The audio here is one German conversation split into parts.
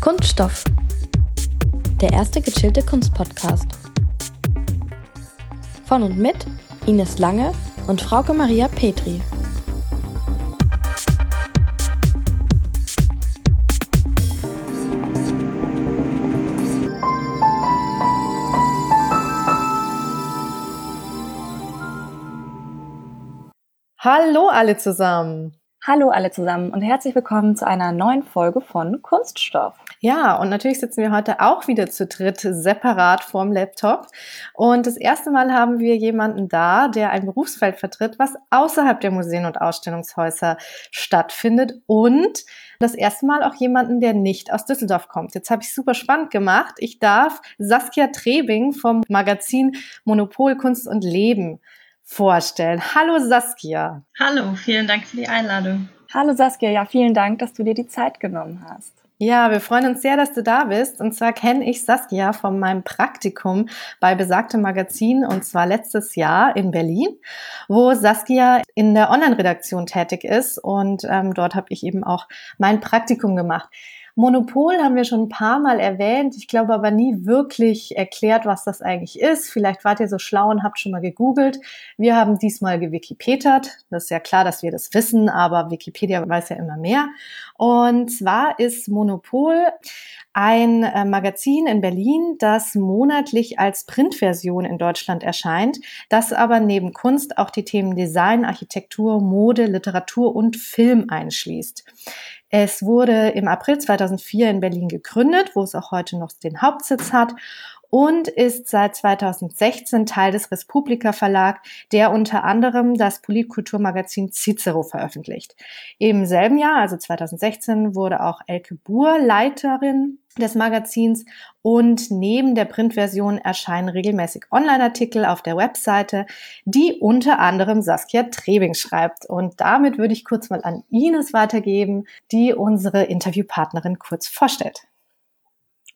Kunststoff. Der erste gechillte Kunstpodcast. Von und mit Ines Lange und Frauke Maria Petri. Hallo alle zusammen. Hallo alle zusammen und herzlich willkommen zu einer neuen Folge von Kunststoff. Ja, und natürlich sitzen wir heute auch wieder zu dritt separat vorm Laptop. Und das erste Mal haben wir jemanden da, der ein Berufsfeld vertritt, was außerhalb der Museen und Ausstellungshäuser stattfindet. Und das erste Mal auch jemanden, der nicht aus Düsseldorf kommt. Jetzt habe ich super spannend gemacht. Ich darf Saskia Trebing vom Magazin Monopol Kunst und Leben vorstellen. Hallo Saskia. Hallo, vielen Dank für die Einladung. Hallo Saskia, ja, vielen Dank, dass du dir die Zeit genommen hast. Ja, wir freuen uns sehr, dass du da bist. Und zwar kenne ich Saskia von meinem Praktikum bei besagtem Magazin und zwar letztes Jahr in Berlin, wo Saskia in der Online-Redaktion tätig ist und ähm, dort habe ich eben auch mein Praktikum gemacht. Monopol haben wir schon ein paar Mal erwähnt. Ich glaube aber nie wirklich erklärt, was das eigentlich ist. Vielleicht wart ihr so schlau und habt schon mal gegoogelt. Wir haben diesmal gewikipetert. Das ist ja klar, dass wir das wissen, aber Wikipedia weiß ja immer mehr. Und zwar ist Monopol ein äh, Magazin in Berlin, das monatlich als Printversion in Deutschland erscheint, das aber neben Kunst auch die Themen Design, Architektur, Mode, Literatur und Film einschließt. Es wurde im April 2004 in Berlin gegründet, wo es auch heute noch den Hauptsitz hat und ist seit 2016 Teil des Respublika Verlag, der unter anderem das Politkulturmagazin Cicero veröffentlicht. Im selben Jahr, also 2016, wurde auch Elke Buhr Leiterin des Magazins und neben der Printversion erscheinen regelmäßig Online-Artikel auf der Webseite, die unter anderem Saskia Trebing schreibt. Und damit würde ich kurz mal an Ines weitergeben, die unsere Interviewpartnerin kurz vorstellt.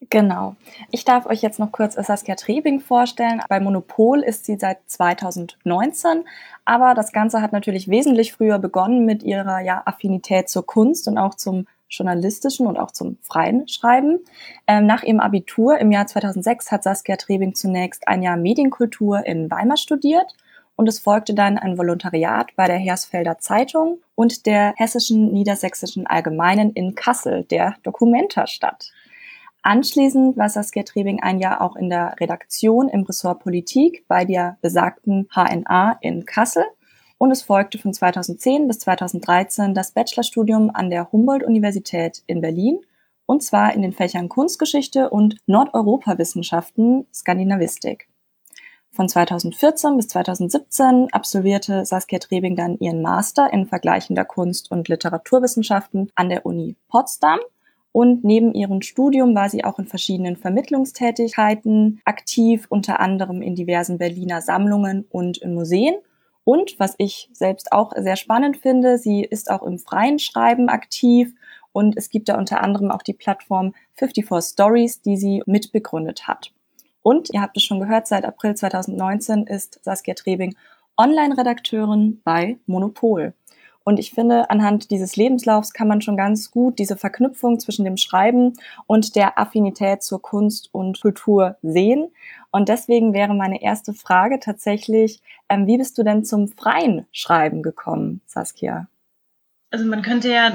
Genau. Ich darf euch jetzt noch kurz Saskia Trebing vorstellen. Bei Monopol ist sie seit 2019, aber das Ganze hat natürlich wesentlich früher begonnen mit ihrer ja, Affinität zur Kunst und auch zum journalistischen und auch zum freien Schreiben. Ähm, nach ihrem Abitur im Jahr 2006 hat Saskia Trebing zunächst ein Jahr Medienkultur in Weimar studiert und es folgte dann ein Volontariat bei der Hersfelder Zeitung und der Hessischen Niedersächsischen Allgemeinen in Kassel, der Dokumentastadt. Anschließend war Saskia Trebing ein Jahr auch in der Redaktion im Ressort Politik bei der besagten HNA in Kassel und es folgte von 2010 bis 2013 das Bachelorstudium an der Humboldt-Universität in Berlin und zwar in den Fächern Kunstgeschichte und Nordeuropawissenschaften Skandinavistik. Von 2014 bis 2017 absolvierte Saskia Trebing dann ihren Master in vergleichender Kunst- und Literaturwissenschaften an der Uni Potsdam und neben ihrem Studium war sie auch in verschiedenen Vermittlungstätigkeiten aktiv, unter anderem in diversen Berliner Sammlungen und in Museen. Und was ich selbst auch sehr spannend finde, sie ist auch im freien Schreiben aktiv und es gibt da unter anderem auch die Plattform 54 Stories, die sie mitbegründet hat. Und ihr habt es schon gehört, seit April 2019 ist Saskia Trebing Online-Redakteurin bei Monopol. Und ich finde, anhand dieses Lebenslaufs kann man schon ganz gut diese Verknüpfung zwischen dem Schreiben und der Affinität zur Kunst und Kultur sehen. Und deswegen wäre meine erste Frage tatsächlich, ähm, wie bist du denn zum freien Schreiben gekommen, Saskia? Also man könnte ja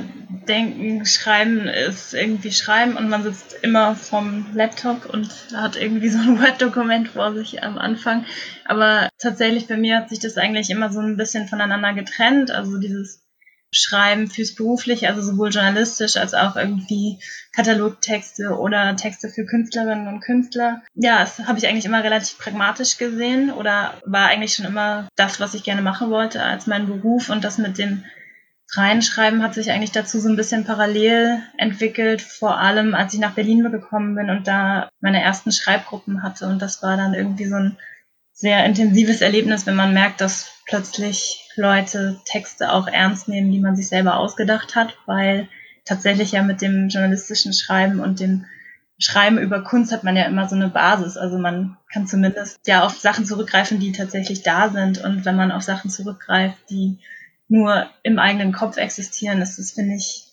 denken, Schreiben ist irgendwie Schreiben und man sitzt immer vom Laptop und hat irgendwie so ein Word-Dokument vor sich am Anfang. Aber tatsächlich bei mir hat sich das eigentlich immer so ein bisschen voneinander getrennt. Also dieses Schreiben fürs Berufliche, also sowohl journalistisch als auch irgendwie Katalogtexte oder Texte für Künstlerinnen und Künstler. Ja, das habe ich eigentlich immer relativ pragmatisch gesehen oder war eigentlich schon immer das, was ich gerne machen wollte als mein Beruf und das mit dem Reinschreiben hat sich eigentlich dazu so ein bisschen parallel entwickelt, vor allem als ich nach Berlin gekommen bin und da meine ersten Schreibgruppen hatte. Und das war dann irgendwie so ein sehr intensives Erlebnis, wenn man merkt, dass plötzlich Leute Texte auch ernst nehmen, die man sich selber ausgedacht hat, weil tatsächlich ja mit dem journalistischen Schreiben und dem Schreiben über Kunst hat man ja immer so eine Basis. Also man kann zumindest ja auf Sachen zurückgreifen, die tatsächlich da sind. Und wenn man auf Sachen zurückgreift, die nur im eigenen Kopf existieren, ist das, finde ich,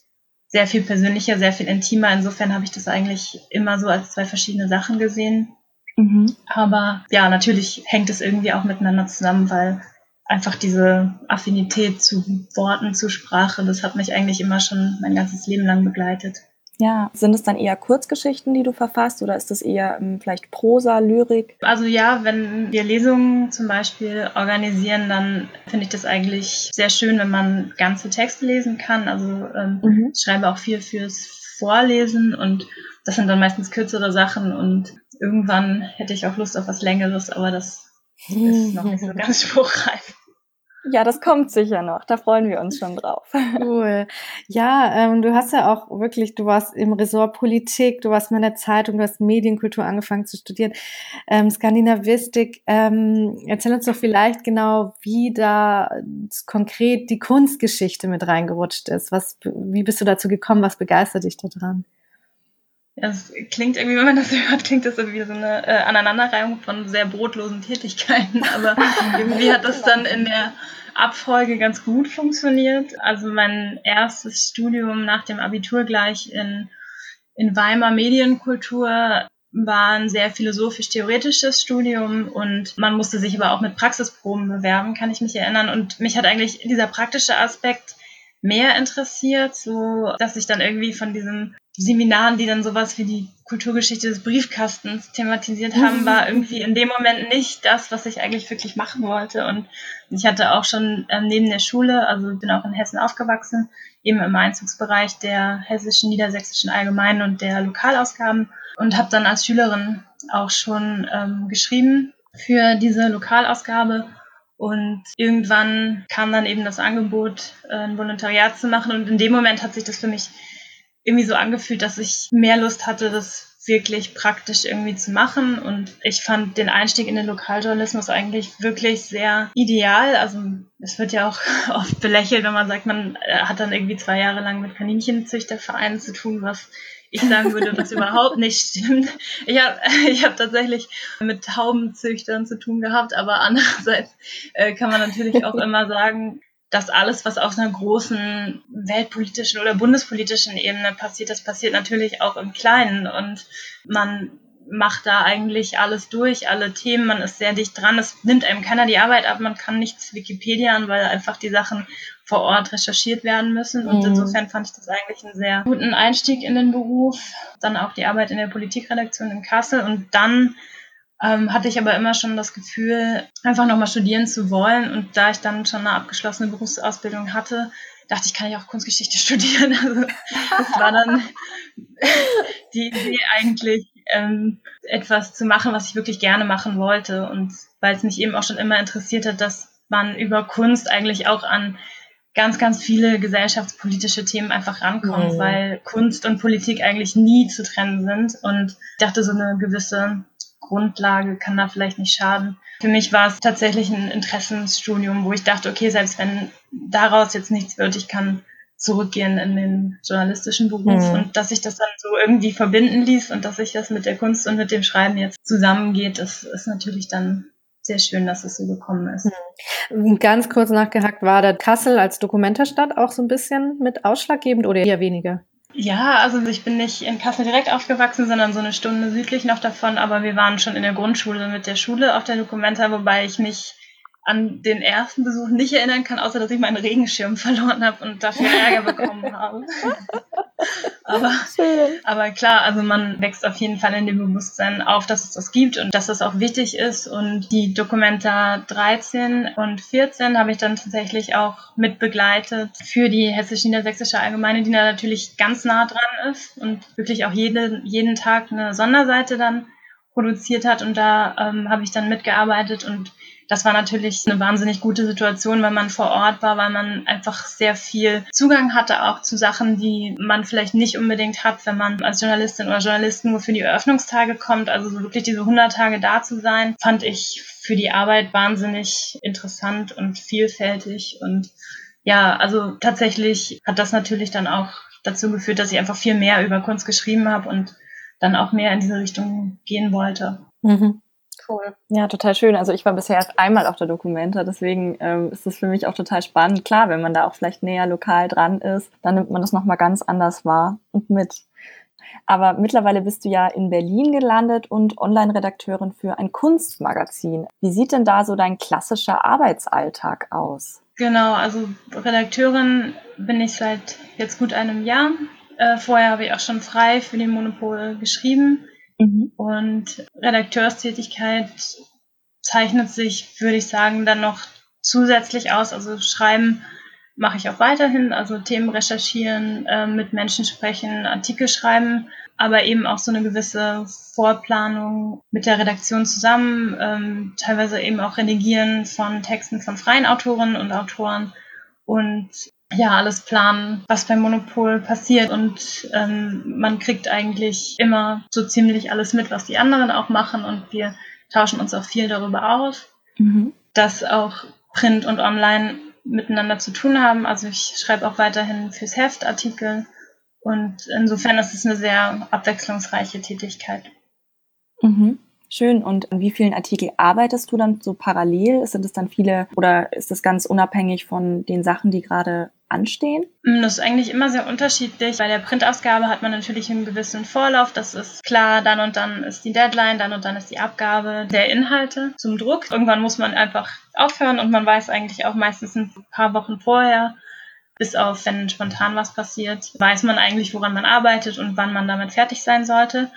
sehr viel persönlicher, sehr viel intimer. Insofern habe ich das eigentlich immer so als zwei verschiedene Sachen gesehen. Mhm. Aber ja, natürlich hängt es irgendwie auch miteinander zusammen, weil einfach diese Affinität zu Worten, zu Sprache, das hat mich eigentlich immer schon mein ganzes Leben lang begleitet. Ja, sind es dann eher Kurzgeschichten, die du verfasst oder ist es eher ähm, vielleicht Prosa, Lyrik? Also ja, wenn wir Lesungen zum Beispiel organisieren, dann finde ich das eigentlich sehr schön, wenn man ganze Texte lesen kann. Also ähm, mhm. ich schreibe auch viel fürs Vorlesen und das sind dann meistens kürzere Sachen und irgendwann hätte ich auch Lust auf was Längeres, aber das ist noch nicht so ganz spruchreif. Ja, das kommt sicher noch. Da freuen wir uns schon drauf. Cool. Ja, ähm, du hast ja auch wirklich, du warst im Ressort Politik, du warst mal in der Zeitung, du hast Medienkultur angefangen zu studieren, ähm, Skandinavistik. Ähm, erzähl uns doch vielleicht genau, wie da konkret die Kunstgeschichte mit reingerutscht ist. Was, wie bist du dazu gekommen? Was begeistert dich daran? Ja, es klingt irgendwie, wenn man das hört, klingt das irgendwie so eine äh, Aneinanderreihung von sehr brotlosen Tätigkeiten. Aber irgendwie hat das dann in der Abfolge ganz gut funktioniert. Also mein erstes Studium nach dem Abitur gleich in, in Weimar Medienkultur war ein sehr philosophisch-theoretisches Studium und man musste sich aber auch mit Praxisproben bewerben, kann ich mich erinnern. Und mich hat eigentlich dieser praktische Aspekt mehr interessiert, so dass ich dann irgendwie von diesem Seminaren, die dann sowas wie die Kulturgeschichte des Briefkastens thematisiert haben, war irgendwie in dem Moment nicht das, was ich eigentlich wirklich machen wollte. Und ich hatte auch schon ähm, neben der Schule, also bin auch in Hessen aufgewachsen, eben im Einzugsbereich der hessischen, niedersächsischen Allgemeinen und der Lokalausgaben und habe dann als Schülerin auch schon ähm, geschrieben für diese Lokalausgabe. Und irgendwann kam dann eben das Angebot, äh, ein Volontariat zu machen. Und in dem Moment hat sich das für mich irgendwie so angefühlt, dass ich mehr Lust hatte, das wirklich praktisch irgendwie zu machen. Und ich fand den Einstieg in den Lokaljournalismus eigentlich wirklich sehr ideal. Also es wird ja auch oft belächelt, wenn man sagt, man äh, hat dann irgendwie zwei Jahre lang mit Kaninchenzüchtervereinen zu tun, was ich sagen würde, was überhaupt nicht stimmt. Ich habe ich hab tatsächlich mit Taubenzüchtern zu tun gehabt, aber andererseits äh, kann man natürlich auch immer sagen, dass alles, was auf einer großen weltpolitischen oder bundespolitischen Ebene passiert, das passiert natürlich auch im Kleinen und man macht da eigentlich alles durch, alle Themen, man ist sehr dicht dran, es nimmt einem keiner die Arbeit ab, man kann nichts Wikipedian, weil einfach die Sachen vor Ort recherchiert werden müssen und mhm. insofern fand ich das eigentlich einen sehr guten Einstieg in den Beruf, dann auch die Arbeit in der Politikredaktion in Kassel und dann ähm, hatte ich aber immer schon das Gefühl, einfach nochmal studieren zu wollen. Und da ich dann schon eine abgeschlossene Berufsausbildung hatte, dachte ich, kann ich auch Kunstgeschichte studieren. Also das war dann die Idee eigentlich, ähm, etwas zu machen, was ich wirklich gerne machen wollte. Und weil es mich eben auch schon immer interessiert hat, dass man über Kunst eigentlich auch an ganz, ganz viele gesellschaftspolitische Themen einfach rankommt, mhm. weil Kunst und Politik eigentlich nie zu trennen sind. Und ich dachte, so eine gewisse Grundlage kann da vielleicht nicht schaden. Für mich war es tatsächlich ein Interessensstudium, wo ich dachte, okay, selbst wenn daraus jetzt nichts wird, ich kann zurückgehen in den journalistischen Beruf mhm. und dass sich das dann so irgendwie verbinden ließ und dass sich das mit der Kunst und mit dem Schreiben jetzt zusammengeht, das ist natürlich dann sehr schön, dass es so gekommen ist. Mhm. Ganz kurz nachgehackt, war da Kassel als Dokumentarstadt auch so ein bisschen mit ausschlaggebend oder eher weniger? Ja, also ich bin nicht in Kassel direkt aufgewachsen, sondern so eine Stunde südlich noch davon, aber wir waren schon in der Grundschule mit der Schule auf der Documenta, wobei ich mich an den ersten Besuch nicht erinnern kann, außer dass ich meinen Regenschirm verloren habe und dafür Ärger bekommen habe. aber, aber klar, also man wächst auf jeden Fall in dem Bewusstsein auf, dass es das gibt und dass das auch wichtig ist. Und die Dokumenta 13 und 14 habe ich dann tatsächlich auch mit begleitet für die Hessisch-Niedersächsische Allgemeine, die da natürlich ganz nah dran ist und wirklich auch jede, jeden Tag eine Sonderseite dann produziert hat. Und da ähm, habe ich dann mitgearbeitet und das war natürlich eine wahnsinnig gute Situation, weil man vor Ort war, weil man einfach sehr viel Zugang hatte auch zu Sachen, die man vielleicht nicht unbedingt hat, wenn man als Journalistin oder Journalisten nur für die Eröffnungstage kommt. Also so wirklich diese 100 Tage da zu sein, fand ich für die Arbeit wahnsinnig interessant und vielfältig und ja, also tatsächlich hat das natürlich dann auch dazu geführt, dass ich einfach viel mehr über Kunst geschrieben habe und dann auch mehr in diese Richtung gehen wollte. Mhm. Cool. Ja, total schön. Also ich war bisher erst einmal auf der Dokumenta, deswegen ähm, ist das für mich auch total spannend. Klar, wenn man da auch vielleicht näher lokal dran ist, dann nimmt man das nochmal ganz anders wahr und mit. Aber mittlerweile bist du ja in Berlin gelandet und Online-Redakteurin für ein Kunstmagazin. Wie sieht denn da so dein klassischer Arbeitsalltag aus? Genau, also Redakteurin bin ich seit jetzt gut einem Jahr. Äh, vorher habe ich auch schon frei für den Monopol geschrieben. Mhm. Und Redakteurstätigkeit zeichnet sich, würde ich sagen, dann noch zusätzlich aus. Also Schreiben mache ich auch weiterhin, also Themen recherchieren, äh, mit Menschen sprechen, Artikel schreiben, aber eben auch so eine gewisse Vorplanung mit der Redaktion zusammen, ähm, teilweise eben auch Redigieren von Texten von freien Autorinnen und Autoren und ja, alles planen, was beim Monopol passiert und ähm, man kriegt eigentlich immer so ziemlich alles mit, was die anderen auch machen und wir tauschen uns auch viel darüber aus, mhm. dass auch Print und Online miteinander zu tun haben. Also ich schreibe auch weiterhin fürs Heft Artikel und insofern ist es eine sehr abwechslungsreiche Tätigkeit. Mhm. Schön. Und an wie vielen Artikel arbeitest du dann so parallel? Sind es dann viele oder ist das ganz unabhängig von den Sachen, die gerade anstehen? Mm, das ist eigentlich immer sehr unterschiedlich. Bei der Printausgabe hat man natürlich einen gewissen Vorlauf. Das ist klar, dann und dann ist die Deadline, dann und dann ist die Abgabe der Inhalte zum Druck. Irgendwann muss man einfach aufhören und man weiß eigentlich auch meistens ein paar Wochen vorher, bis auf wenn spontan was passiert, weiß man eigentlich, woran man arbeitet und wann man damit fertig sein sollte.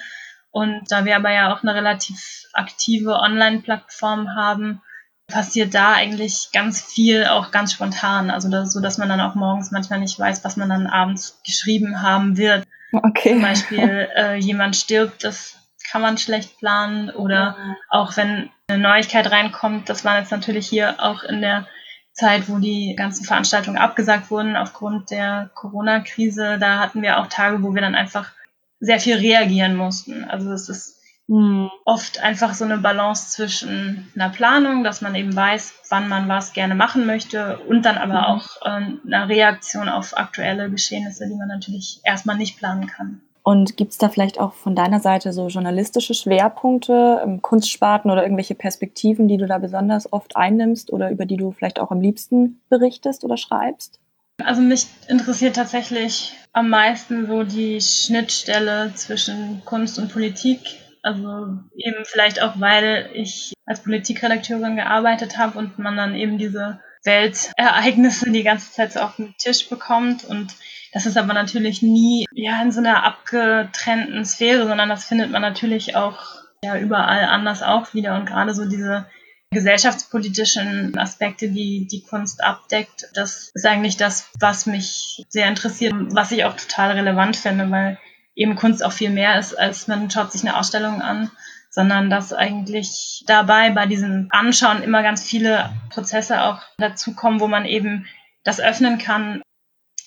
Und da wir aber ja auch eine relativ aktive Online-Plattform haben, passiert da eigentlich ganz viel auch ganz spontan. Also das, so, dass man dann auch morgens manchmal nicht weiß, was man dann abends geschrieben haben wird. Okay. Zum Beispiel äh, jemand stirbt, das kann man schlecht planen. Oder ja. auch wenn eine Neuigkeit reinkommt, das war jetzt natürlich hier auch in der Zeit, wo die ganzen Veranstaltungen abgesagt wurden aufgrund der Corona-Krise, da hatten wir auch Tage, wo wir dann einfach sehr viel reagieren mussten. Also es ist Mhm. Oft einfach so eine Balance zwischen einer Planung, dass man eben weiß, wann man was gerne machen möchte und dann aber mhm. auch äh, einer Reaktion auf aktuelle Geschehnisse, die man natürlich erstmal nicht planen kann. Und gibt es da vielleicht auch von deiner Seite so journalistische Schwerpunkte, ähm, Kunstsparten oder irgendwelche Perspektiven, die du da besonders oft einnimmst oder über die du vielleicht auch am liebsten berichtest oder schreibst? Also mich interessiert tatsächlich am meisten so die Schnittstelle zwischen Kunst und Politik also eben vielleicht auch, weil ich als Politikredakteurin gearbeitet habe und man dann eben diese Weltereignisse die ganze Zeit so auf den Tisch bekommt. Und das ist aber natürlich nie ja in so einer abgetrennten Sphäre, sondern das findet man natürlich auch ja überall anders auch wieder. Und gerade so diese gesellschaftspolitischen Aspekte, die die Kunst abdeckt, das ist eigentlich das, was mich sehr interessiert, was ich auch total relevant finde, weil eben Kunst auch viel mehr ist, als man schaut sich eine Ausstellung an, sondern dass eigentlich dabei bei diesem Anschauen immer ganz viele Prozesse auch dazukommen, wo man eben das öffnen kann.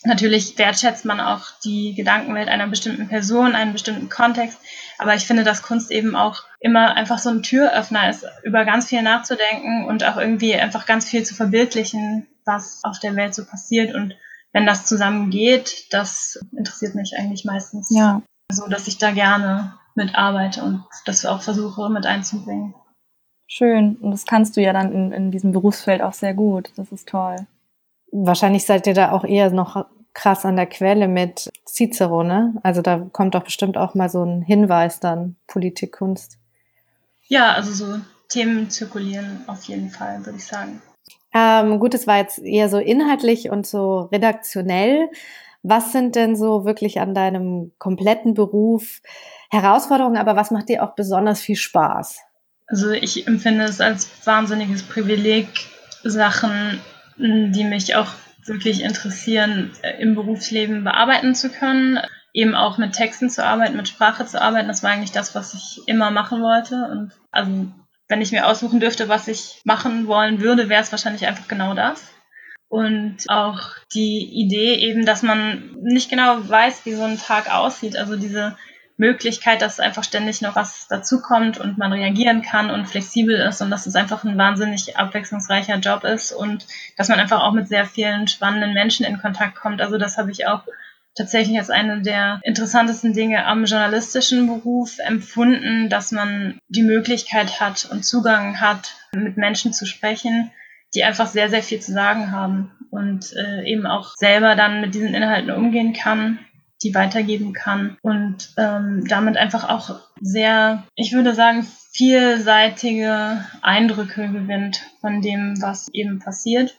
Natürlich wertschätzt man auch die Gedankenwelt einer bestimmten Person, einen bestimmten Kontext, aber ich finde, dass Kunst eben auch immer einfach so ein Türöffner ist, über ganz viel nachzudenken und auch irgendwie einfach ganz viel zu verbildlichen, was auf der Welt so passiert und wenn das zusammen geht, das interessiert mich eigentlich meistens. Ja. So, dass ich da gerne mitarbeite und das auch versuche mit einzubringen. Schön. Und das kannst du ja dann in, in diesem Berufsfeld auch sehr gut. Das ist toll. Wahrscheinlich seid ihr da auch eher noch krass an der Quelle mit Cicero, ne? Also da kommt doch bestimmt auch mal so ein Hinweis dann, Politik, Kunst. Ja, also so Themen zirkulieren auf jeden Fall, würde ich sagen. Ähm, gut, es war jetzt eher so inhaltlich und so redaktionell. Was sind denn so wirklich an deinem kompletten Beruf Herausforderungen, aber was macht dir auch besonders viel Spaß? Also ich empfinde es als wahnsinniges Privileg, Sachen, die mich auch wirklich interessieren, im Berufsleben bearbeiten zu können. Eben auch mit Texten zu arbeiten, mit Sprache zu arbeiten. Das war eigentlich das, was ich immer machen wollte. Und also wenn ich mir aussuchen dürfte, was ich machen wollen würde, wäre es wahrscheinlich einfach genau das. Und auch die Idee eben, dass man nicht genau weiß, wie so ein Tag aussieht. Also diese Möglichkeit, dass einfach ständig noch was dazukommt und man reagieren kann und flexibel ist und dass es einfach ein wahnsinnig abwechslungsreicher Job ist und dass man einfach auch mit sehr vielen spannenden Menschen in Kontakt kommt. Also das habe ich auch tatsächlich als eine der interessantesten Dinge am journalistischen Beruf empfunden, dass man die Möglichkeit hat und Zugang hat, mit Menschen zu sprechen, die einfach sehr, sehr viel zu sagen haben und äh, eben auch selber dann mit diesen Inhalten umgehen kann, die weitergeben kann und ähm, damit einfach auch sehr, ich würde sagen, vielseitige Eindrücke gewinnt von dem, was eben passiert.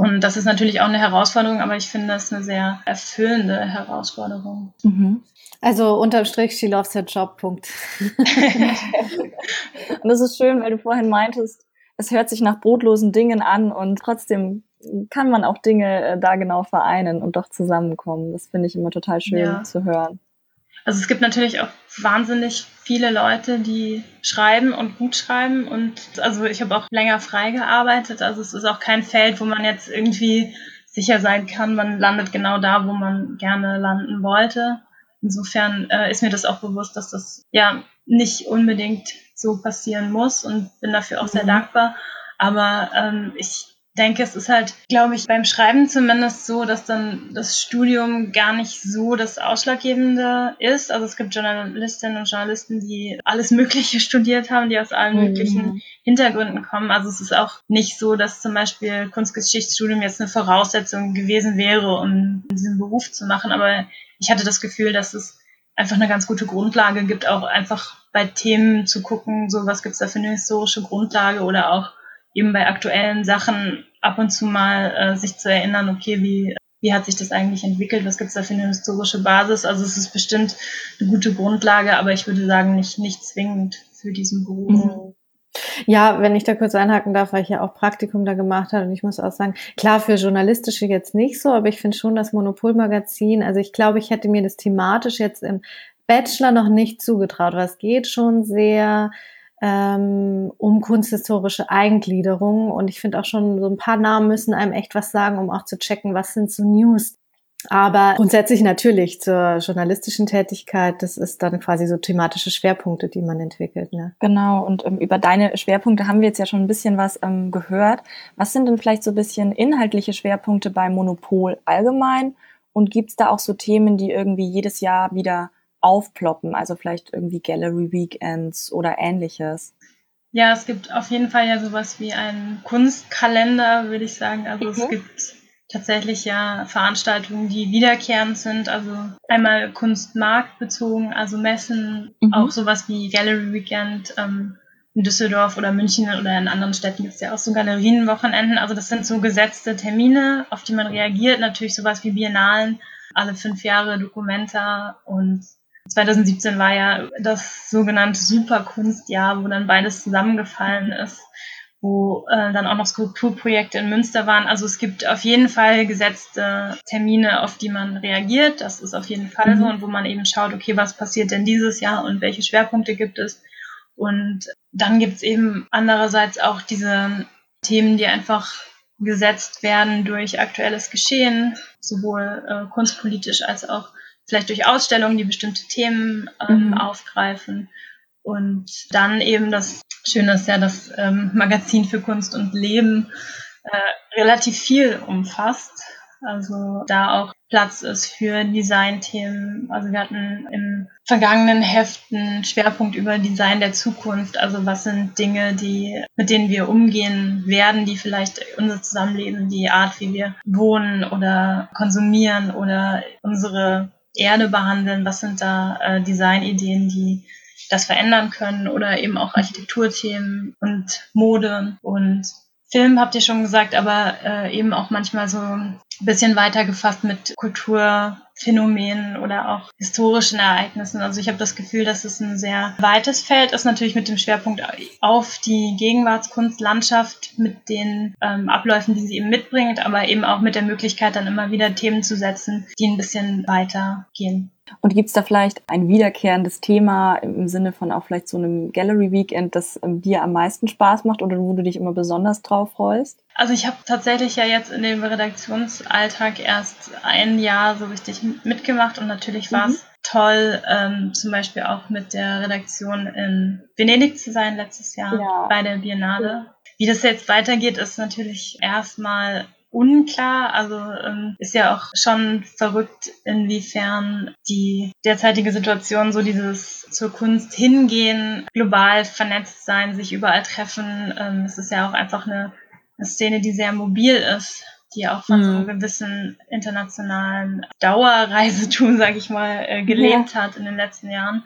Und das ist natürlich auch eine Herausforderung, aber ich finde das eine sehr erfüllende Herausforderung. Mhm. Also unterm Strich, she loves her Job, Punkt. und das ist schön, weil du vorhin meintest, es hört sich nach brotlosen Dingen an und trotzdem kann man auch Dinge äh, da genau vereinen und doch zusammenkommen. Das finde ich immer total schön ja. zu hören. Also es gibt natürlich auch wahnsinnig viele Leute, die schreiben und gut schreiben und also ich habe auch länger frei gearbeitet. Also es ist auch kein Feld, wo man jetzt irgendwie sicher sein kann, man landet genau da, wo man gerne landen wollte. Insofern äh, ist mir das auch bewusst, dass das ja nicht unbedingt so passieren muss und bin dafür auch sehr mhm. dankbar. Aber ähm, ich denke, es ist halt, glaube ich, beim Schreiben zumindest so, dass dann das Studium gar nicht so das Ausschlaggebende ist. Also es gibt Journalistinnen und Journalisten, die alles Mögliche studiert haben, die aus allen mhm. möglichen Hintergründen kommen. Also es ist auch nicht so, dass zum Beispiel Kunstgeschichtsstudium jetzt eine Voraussetzung gewesen wäre, um diesen Beruf zu machen. Aber ich hatte das Gefühl, dass es einfach eine ganz gute Grundlage gibt, auch einfach bei Themen zu gucken, so was gibt's da für eine historische Grundlage oder auch eben bei aktuellen Sachen ab und zu mal äh, sich zu erinnern, okay, wie, wie hat sich das eigentlich entwickelt, was gibt's da für eine historische Basis. Also es ist bestimmt eine gute Grundlage, aber ich würde sagen, nicht, nicht zwingend für diesen Beruf. Mhm. Ja, wenn ich da kurz einhaken darf, weil ich ja auch Praktikum da gemacht habe und ich muss auch sagen, klar, für journalistische jetzt nicht so, aber ich finde schon das Monopolmagazin, also ich glaube, ich hätte mir das thematisch jetzt im Bachelor noch nicht zugetraut, es geht schon sehr ähm, um kunsthistorische Eingliederung. Und ich finde auch schon, so ein paar Namen müssen einem echt was sagen, um auch zu checken, was sind so News. Aber grundsätzlich natürlich zur journalistischen Tätigkeit, das ist dann quasi so thematische Schwerpunkte, die man entwickelt. Ne? Genau, und ähm, über deine Schwerpunkte haben wir jetzt ja schon ein bisschen was ähm, gehört. Was sind denn vielleicht so ein bisschen inhaltliche Schwerpunkte beim Monopol allgemein? Und gibt's da auch so Themen, die irgendwie jedes Jahr wieder aufploppen, also vielleicht irgendwie Gallery Weekends oder ähnliches. Ja, es gibt auf jeden Fall ja sowas wie einen Kunstkalender, würde ich sagen. Also mhm. es gibt tatsächlich ja Veranstaltungen, die wiederkehrend sind. Also einmal kunstmarktbezogen, also Messen, mhm. auch sowas wie Gallery Weekend ähm, in Düsseldorf oder München oder in anderen Städten gibt es ja auch so Galerienwochenenden. Also das sind so gesetzte Termine, auf die man reagiert. Natürlich sowas wie Biennalen, alle fünf Jahre Dokumenta und 2017 war ja das sogenannte Superkunstjahr, wo dann beides zusammengefallen ist, wo äh, dann auch noch Skulpturprojekte in Münster waren. Also es gibt auf jeden Fall gesetzte Termine, auf die man reagiert. Das ist auf jeden Fall mhm. so und wo man eben schaut, okay, was passiert denn dieses Jahr und welche Schwerpunkte gibt es. Und dann gibt es eben andererseits auch diese Themen, die einfach gesetzt werden durch aktuelles Geschehen, sowohl äh, kunstpolitisch als auch vielleicht durch Ausstellungen, die bestimmte Themen ähm, mhm. aufgreifen. Und dann eben das Schöne ist ja, das ähm, Magazin für Kunst und Leben äh, relativ viel umfasst. Also da auch Platz ist für Designthemen. Also wir hatten im vergangenen Heften Schwerpunkt über Design der Zukunft. Also was sind Dinge, die, mit denen wir umgehen werden, die vielleicht unser Zusammenleben, die Art, wie wir wohnen oder konsumieren oder unsere Erde behandeln? Was sind da äh, Designideen, die das verändern können? Oder eben auch Architekturthemen und Mode und Film habt ihr schon gesagt, aber äh, eben auch manchmal so ein bisschen weiter gefasst mit Kulturphänomenen oder auch historischen Ereignissen. Also ich habe das Gefühl, dass es ein sehr weites Feld ist, natürlich mit dem Schwerpunkt auf die Gegenwartskunstlandschaft, mit den ähm, Abläufen, die sie eben mitbringt, aber eben auch mit der Möglichkeit, dann immer wieder Themen zu setzen, die ein bisschen weiter gehen. Und gibt es da vielleicht ein wiederkehrendes Thema im Sinne von auch vielleicht so einem Gallery Weekend, das ähm, dir am meisten Spaß macht oder wo du dich immer besonders drauf freust? Also ich habe tatsächlich ja jetzt in dem Redaktionsalltag erst ein Jahr so richtig mitgemacht und natürlich war es mhm. toll, ähm, zum Beispiel auch mit der Redaktion in Venedig zu sein letztes Jahr ja. bei der Biennale. Wie das jetzt weitergeht, ist natürlich erstmal unklar. Also ähm, ist ja auch schon verrückt, inwiefern die derzeitige Situation so dieses zur Kunst hingehen, global vernetzt sein, sich überall treffen. Ähm, es ist ja auch einfach eine, eine Szene, die sehr mobil ist die auch von mhm. so einem gewissen internationalen Dauerreisetum, sage ich mal, äh, gelebt ja. hat in den letzten Jahren.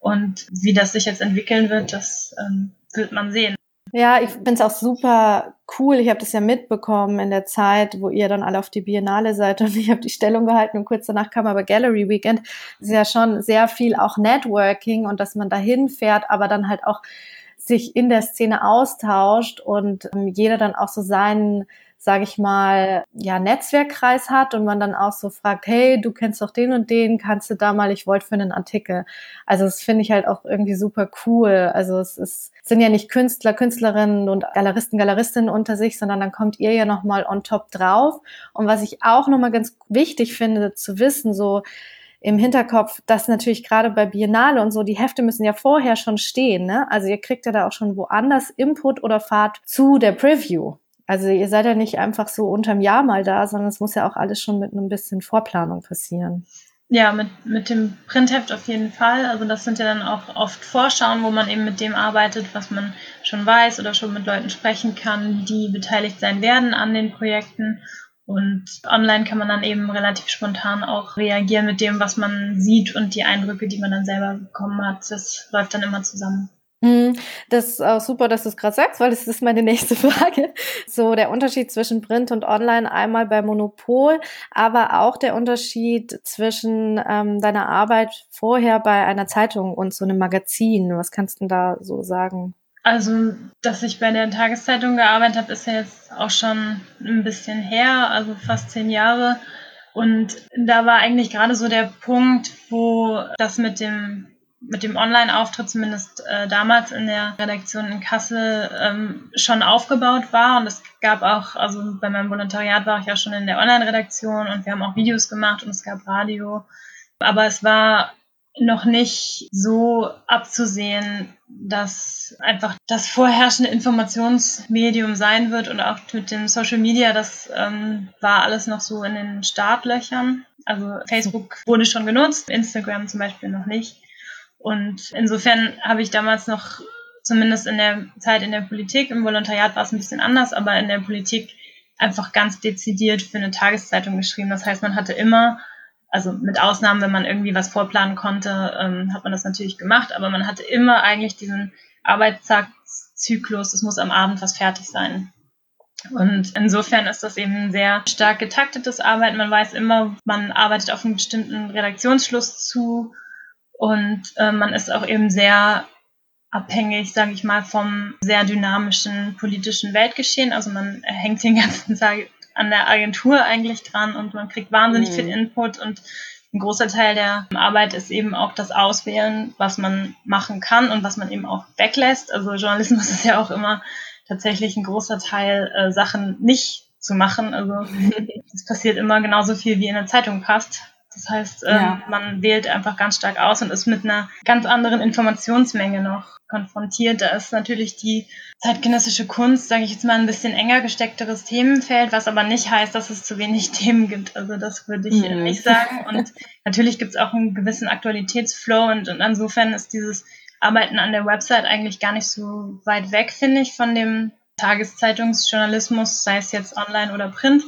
Und wie das sich jetzt entwickeln wird, das ähm, wird man sehen. Ja, ich finde es auch super cool. Ich habe das ja mitbekommen in der Zeit, wo ihr dann alle auf die Biennale seid und ich habe die Stellung gehalten und kurz danach kam aber Gallery Weekend. Das ist ja schon sehr viel auch Networking und dass man dahin fährt, aber dann halt auch sich in der Szene austauscht und ähm, jeder dann auch so seinen sage ich mal, ja, Netzwerkkreis hat und man dann auch so fragt, hey, du kennst doch den und den, kannst du da mal, ich wollte für einen Artikel. Also das finde ich halt auch irgendwie super cool. Also es ist, sind ja nicht Künstler, Künstlerinnen und Galeristen, Galeristinnen unter sich, sondern dann kommt ihr ja nochmal on top drauf. Und was ich auch nochmal ganz wichtig finde zu wissen, so, im Hinterkopf, dass natürlich gerade bei Biennale und so, die Hefte müssen ja vorher schon stehen. Ne? Also ihr kriegt ja da auch schon woanders Input oder fahrt zu der Preview. Also ihr seid ja nicht einfach so unterm Jahr mal da, sondern es muss ja auch alles schon mit einem bisschen Vorplanung passieren. Ja, mit, mit dem Printheft auf jeden Fall. Also das sind ja dann auch oft Vorschauen, wo man eben mit dem arbeitet, was man schon weiß oder schon mit Leuten sprechen kann, die beteiligt sein werden an den Projekten. Und online kann man dann eben relativ spontan auch reagieren mit dem, was man sieht und die Eindrücke, die man dann selber bekommen hat. Das läuft dann immer zusammen. Mhm. Das ist auch super, dass du es gerade sagst, weil das ist meine nächste Frage. So der Unterschied zwischen Print und Online einmal bei Monopol, aber auch der Unterschied zwischen ähm, deiner Arbeit vorher bei einer Zeitung und so einem Magazin. Was kannst du denn da so sagen? Also, dass ich bei der Tageszeitung gearbeitet habe, ist ja jetzt auch schon ein bisschen her, also fast zehn Jahre. Und da war eigentlich gerade so der Punkt, wo das mit dem mit dem Online-Auftritt zumindest äh, damals in der Redaktion in Kassel ähm, schon aufgebaut war. Und es gab auch, also bei meinem Volontariat war ich ja schon in der Online-Redaktion und wir haben auch Videos gemacht und es gab Radio. Aber es war noch nicht so abzusehen, dass einfach das vorherrschende Informationsmedium sein wird und auch mit dem Social Media, das ähm, war alles noch so in den Startlöchern. Also Facebook wurde schon genutzt, Instagram zum Beispiel noch nicht. Und insofern habe ich damals noch, zumindest in der Zeit in der Politik, im Volontariat war es ein bisschen anders, aber in der Politik einfach ganz dezidiert für eine Tageszeitung geschrieben. Das heißt, man hatte immer, also mit Ausnahmen, wenn man irgendwie was vorplanen konnte, ähm, hat man das natürlich gemacht, aber man hatte immer eigentlich diesen Arbeitszyklus, es muss am Abend was fertig sein. Und insofern ist das eben ein sehr stark getaktetes Arbeiten. Man weiß immer, man arbeitet auf einen bestimmten Redaktionsschluss zu und äh, man ist auch eben sehr abhängig, sage ich mal, vom sehr dynamischen politischen Weltgeschehen. Also man hängt den ganzen Tag an der Agentur eigentlich dran und man kriegt wahnsinnig mhm. viel Input und ein großer Teil der Arbeit ist eben auch das Auswählen, was man machen kann und was man eben auch weglässt. Also Journalismus ist ja auch immer tatsächlich ein großer Teil, äh, Sachen nicht zu machen. Also es passiert immer genauso viel, wie in der Zeitung passt. Das heißt, ähm, ja. man wählt einfach ganz stark aus und ist mit einer ganz anderen Informationsmenge noch konfrontiert. Da ist natürlich die zeitgenössische Kunst, sage ich jetzt mal, ein bisschen enger gesteckteres Themenfeld, was aber nicht heißt, dass es zu wenig Themen gibt. Also das würde ich mhm. nicht sagen. Und natürlich gibt es auch einen gewissen Aktualitätsflow und, und insofern ist dieses Arbeiten an der Website eigentlich gar nicht so weit weg, finde ich, von dem Tageszeitungsjournalismus, sei es jetzt online oder print.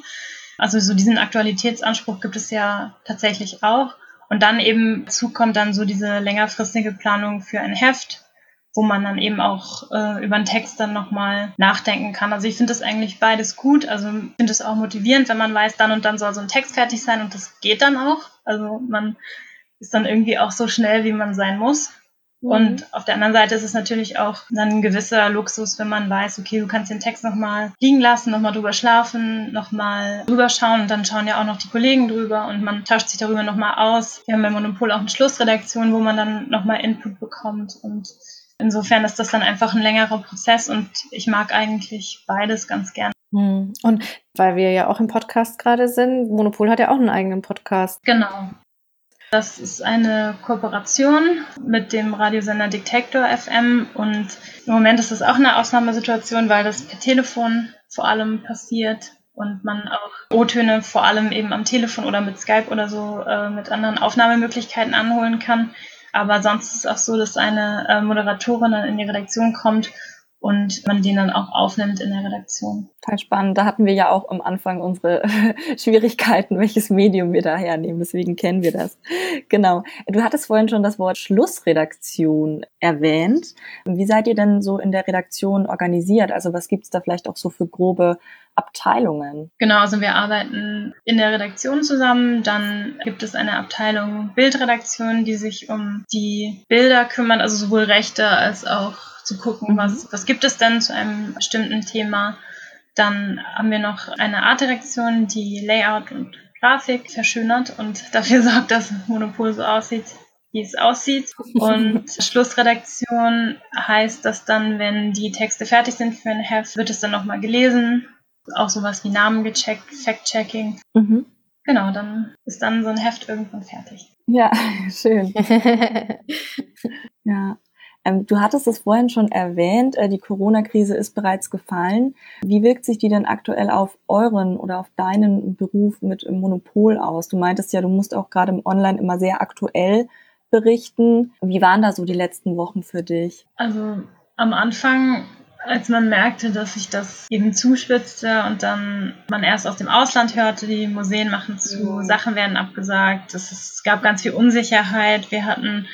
Also so diesen Aktualitätsanspruch gibt es ja tatsächlich auch. Und dann eben zukommt dann so diese längerfristige Planung für ein Heft, wo man dann eben auch äh, über den Text dann nochmal nachdenken kann. Also ich finde das eigentlich beides gut. Also ich finde es auch motivierend, wenn man weiß, dann und dann soll so ein Text fertig sein und das geht dann auch. Also man ist dann irgendwie auch so schnell, wie man sein muss. Mhm. Und auf der anderen Seite ist es natürlich auch dann ein gewisser Luxus, wenn man weiß, okay, du kannst den Text nochmal liegen lassen, nochmal drüber schlafen, nochmal drüber schauen und dann schauen ja auch noch die Kollegen drüber und man tauscht sich darüber nochmal aus. Wir haben bei Monopol auch eine Schlussredaktion, wo man dann nochmal Input bekommt und insofern ist das dann einfach ein längerer Prozess und ich mag eigentlich beides ganz gern. Mhm. Und weil wir ja auch im Podcast gerade sind, Monopol hat ja auch einen eigenen Podcast. Genau. Das ist eine Kooperation mit dem Radiosender Detector FM und im Moment ist das auch eine Ausnahmesituation, weil das per Telefon vor allem passiert. und man auch O-Töne vor allem eben am Telefon oder mit Skype oder so äh, mit anderen Aufnahmemöglichkeiten anholen kann. Aber sonst ist es auch so, dass eine äh, Moderatorin dann in die Redaktion kommt und man den dann auch aufnimmt in der Redaktion. Total spannend. Da hatten wir ja auch am Anfang unsere Schwierigkeiten, welches Medium wir da hernehmen. Deswegen kennen wir das. Genau. Du hattest vorhin schon das Wort Schlussredaktion erwähnt. Wie seid ihr denn so in der Redaktion organisiert? Also was gibt's da vielleicht auch so für grobe Abteilungen? Genau, also wir arbeiten in der Redaktion zusammen. Dann gibt es eine Abteilung Bildredaktion, die sich um die Bilder kümmert, also sowohl Rechte als auch zu gucken, mhm. was, was gibt es denn zu einem bestimmten Thema. Dann haben wir noch eine Artdirektion, die Layout und Grafik verschönert und dafür sorgt, dass Monopol so aussieht, wie es aussieht. Und Schlussredaktion heißt, dass dann, wenn die Texte fertig sind für ein Heft, wird es dann nochmal gelesen. Auch sowas wie Namen gecheckt, Fact-Checking. Mhm. Genau, dann ist dann so ein Heft irgendwann fertig. Ja, schön. ja. Ähm, du hattest es vorhin schon erwähnt, äh, die Corona-Krise ist bereits gefallen. Wie wirkt sich die denn aktuell auf euren oder auf deinen Beruf mit Monopol aus? Du meintest ja, du musst auch gerade im Online immer sehr aktuell berichten. Wie waren da so die letzten Wochen für dich? Also am Anfang als man merkte, dass sich das eben zuspitzte und dann man erst aus dem Ausland hörte, die Museen machen zu, mhm. Sachen werden abgesagt, es, es gab ganz viel Unsicherheit. Wir hatten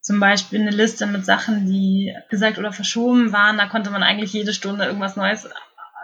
zum Beispiel eine Liste mit Sachen, die gesagt oder verschoben waren. Da konnte man eigentlich jede Stunde irgendwas Neues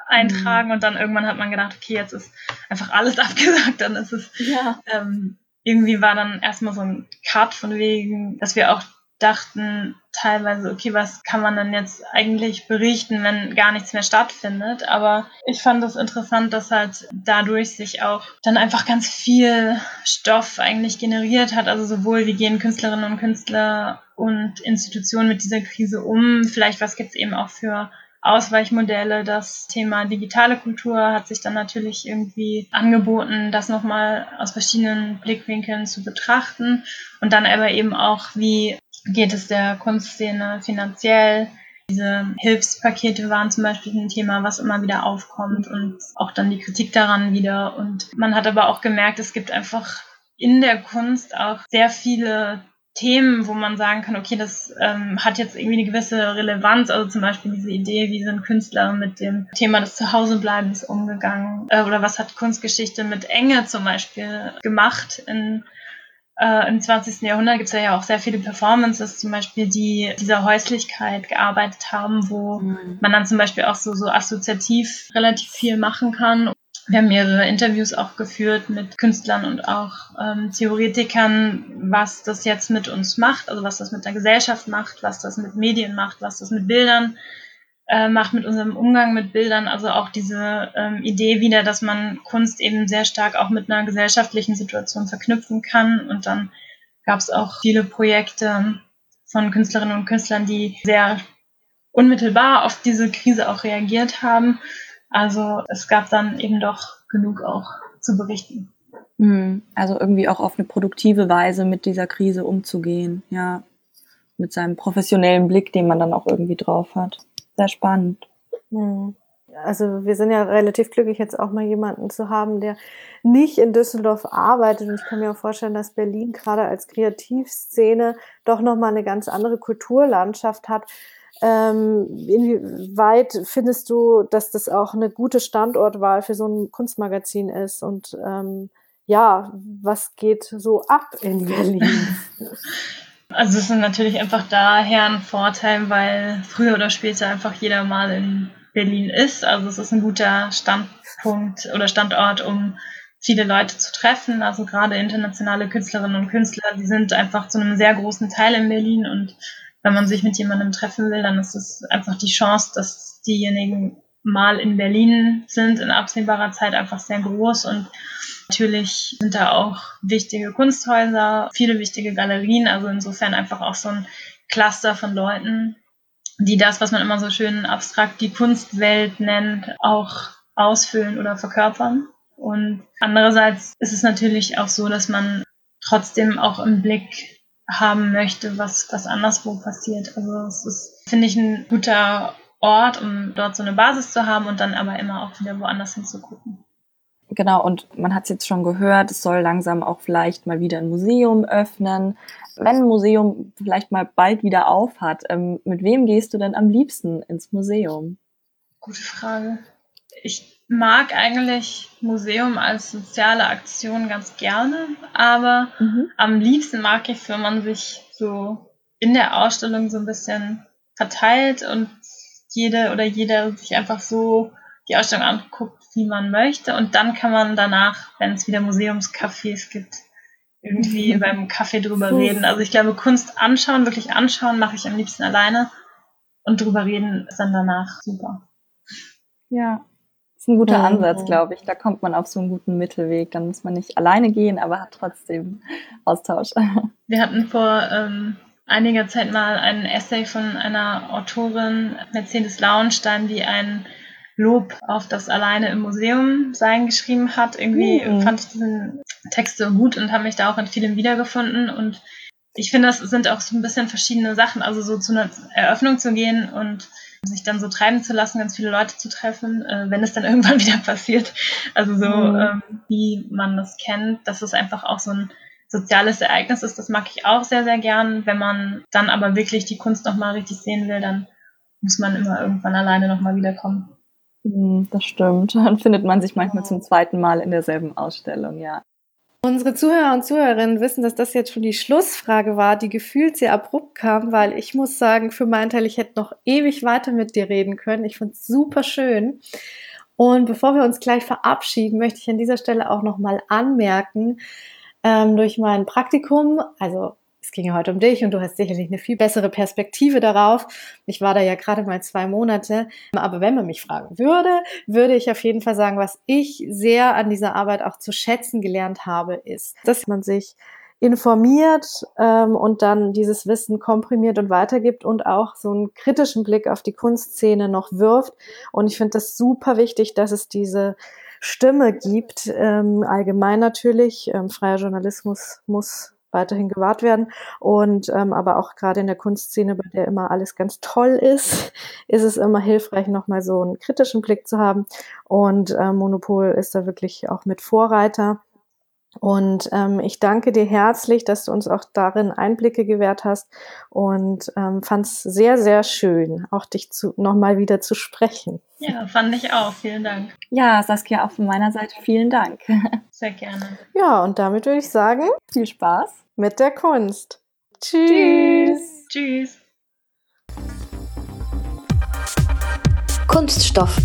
eintragen mhm. und dann irgendwann hat man gedacht, okay, jetzt ist einfach alles abgesagt, dann ist es ja. ähm, irgendwie war dann erstmal so ein Cut von wegen, dass wir auch dachten teilweise, okay, was kann man denn jetzt eigentlich berichten, wenn gar nichts mehr stattfindet? Aber ich fand es das interessant, dass halt dadurch sich auch dann einfach ganz viel Stoff eigentlich generiert hat. Also sowohl wie gehen Künstlerinnen und Künstler und Institutionen mit dieser Krise um? Vielleicht was gibt es eben auch für Ausweichmodelle. Das Thema digitale Kultur hat sich dann natürlich irgendwie angeboten, das nochmal aus verschiedenen Blickwinkeln zu betrachten und dann aber eben auch, wie geht es der Kunstszene finanziell. Diese Hilfspakete waren zum Beispiel ein Thema, was immer wieder aufkommt und auch dann die Kritik daran wieder. Und man hat aber auch gemerkt, es gibt einfach in der Kunst auch sehr viele Themen, wo man sagen kann, okay, das ähm, hat jetzt irgendwie eine gewisse Relevanz. Also zum Beispiel diese Idee, wie sind Künstler mit dem Thema des Zuhausebleibens umgegangen? Äh, oder was hat Kunstgeschichte mit Enge zum Beispiel gemacht in äh, Im 20. Jahrhundert gibt es ja auch sehr viele Performances, zum Beispiel, die dieser Häuslichkeit gearbeitet haben, wo mhm. man dann zum Beispiel auch so, so assoziativ relativ viel machen kann. Wir haben mehrere Interviews auch geführt mit Künstlern und auch ähm, Theoretikern, was das jetzt mit uns macht, also was das mit der Gesellschaft macht, was das mit Medien macht, was das mit Bildern äh, macht mit unserem Umgang mit Bildern, also auch diese ähm, Idee wieder, dass man Kunst eben sehr stark auch mit einer gesellschaftlichen Situation verknüpfen kann. Und dann gab es auch viele Projekte von Künstlerinnen und Künstlern, die sehr unmittelbar auf diese Krise auch reagiert haben. Also es gab dann eben doch genug auch zu berichten. Hm, also irgendwie auch auf eine produktive Weise mit dieser Krise umzugehen, ja. Mit seinem professionellen Blick, den man dann auch irgendwie drauf hat sehr spannend. Hm. Also wir sind ja relativ glücklich, jetzt auch mal jemanden zu haben, der nicht in Düsseldorf arbeitet. Und ich kann mir auch vorstellen, dass Berlin gerade als Kreativszene doch nochmal eine ganz andere Kulturlandschaft hat. Ähm, inwieweit findest du, dass das auch eine gute Standortwahl für so ein Kunstmagazin ist? Und ähm, ja, was geht so ab in Berlin? Also es ist natürlich einfach daher ein Vorteil, weil früher oder später einfach jeder mal in Berlin ist. Also es ist ein guter Standpunkt oder Standort, um viele Leute zu treffen. Also gerade internationale Künstlerinnen und Künstler, die sind einfach zu einem sehr großen Teil in Berlin und wenn man sich mit jemandem treffen will, dann ist es einfach die Chance, dass diejenigen mal in Berlin sind in absehbarer Zeit einfach sehr groß und Natürlich sind da auch wichtige Kunsthäuser, viele wichtige Galerien, also insofern einfach auch so ein Cluster von Leuten, die das, was man immer so schön abstrakt die Kunstwelt nennt, auch ausfüllen oder verkörpern. Und andererseits ist es natürlich auch so, dass man trotzdem auch im Blick haben möchte, was, was anderswo passiert. Also es ist, finde ich, ein guter Ort, um dort so eine Basis zu haben und dann aber immer auch wieder woanders hinzugucken. Genau, und man hat es jetzt schon gehört, es soll langsam auch vielleicht mal wieder ein Museum öffnen. Wenn ein Museum vielleicht mal bald wieder auf hat, ähm, mit wem gehst du denn am liebsten ins Museum? Gute Frage. Ich mag eigentlich Museum als soziale Aktion ganz gerne, aber mhm. am liebsten mag ich, wenn man sich so in der Ausstellung so ein bisschen verteilt und jede oder jeder sich einfach so die Ausstellung anguckt, wie man möchte. Und dann kann man danach, wenn es wieder Museumscafés gibt, irgendwie beim Kaffee drüber reden. Also ich glaube, Kunst anschauen, wirklich anschauen, mache ich am liebsten alleine. Und drüber reden ist dann danach super. Ja, ist ein guter mhm. Ansatz, glaube ich. Da kommt man auf so einen guten Mittelweg. Dann muss man nicht alleine gehen, aber hat trotzdem Austausch. Wir hatten vor ähm, einiger Zeit mal ein Essay von einer Autorin, Mercedes Launstein, die ein Lob auf das alleine im Museum sein geschrieben hat. Irgendwie mhm. fand ich diesen Text so gut und habe mich da auch in vielem wiedergefunden. Und ich finde, das sind auch so ein bisschen verschiedene Sachen. Also so zu einer Eröffnung zu gehen und sich dann so treiben zu lassen, ganz viele Leute zu treffen, äh, wenn es dann irgendwann wieder passiert. Also so, mhm. ähm, wie man das kennt, dass es einfach auch so ein soziales Ereignis ist. Das mag ich auch sehr, sehr gern. Wenn man dann aber wirklich die Kunst nochmal richtig sehen will, dann muss man immer irgendwann alleine nochmal wiederkommen. Hm, das stimmt. Dann findet man sich manchmal zum zweiten Mal in derselben Ausstellung, ja. Unsere Zuhörer und Zuhörerinnen wissen, dass das jetzt schon die Schlussfrage war, die gefühlt sehr abrupt kam, weil ich muss sagen, für meinen Teil, ich hätte noch ewig weiter mit dir reden können. Ich fand es super schön. Und bevor wir uns gleich verabschieden, möchte ich an dieser Stelle auch nochmal anmerken, ähm, durch mein Praktikum, also ging ja heute um dich und du hast sicherlich eine viel bessere Perspektive darauf. Ich war da ja gerade mal zwei Monate. Aber wenn man mich fragen würde, würde ich auf jeden Fall sagen, was ich sehr an dieser Arbeit auch zu schätzen gelernt habe, ist, dass man sich informiert ähm, und dann dieses Wissen komprimiert und weitergibt und auch so einen kritischen Blick auf die Kunstszene noch wirft. Und ich finde das super wichtig, dass es diese Stimme gibt, ähm, allgemein natürlich. Ähm, freier Journalismus muss weiterhin gewahrt werden. Und ähm, aber auch gerade in der Kunstszene, bei der immer alles ganz toll ist, ist es immer hilfreich, nochmal so einen kritischen Blick zu haben. Und äh, Monopol ist da wirklich auch mit Vorreiter. Und ähm, ich danke dir herzlich, dass du uns auch darin Einblicke gewährt hast und ähm, fand es sehr, sehr schön, auch dich zu, nochmal wieder zu sprechen. Ja, fand ich auch. Vielen Dank. Ja, Saskia, auch von meiner Seite vielen Dank. Sehr gerne. Ja, und damit würde ich sagen, viel Spaß mit der Kunst. Tschüss. Tschüss. Kunststoff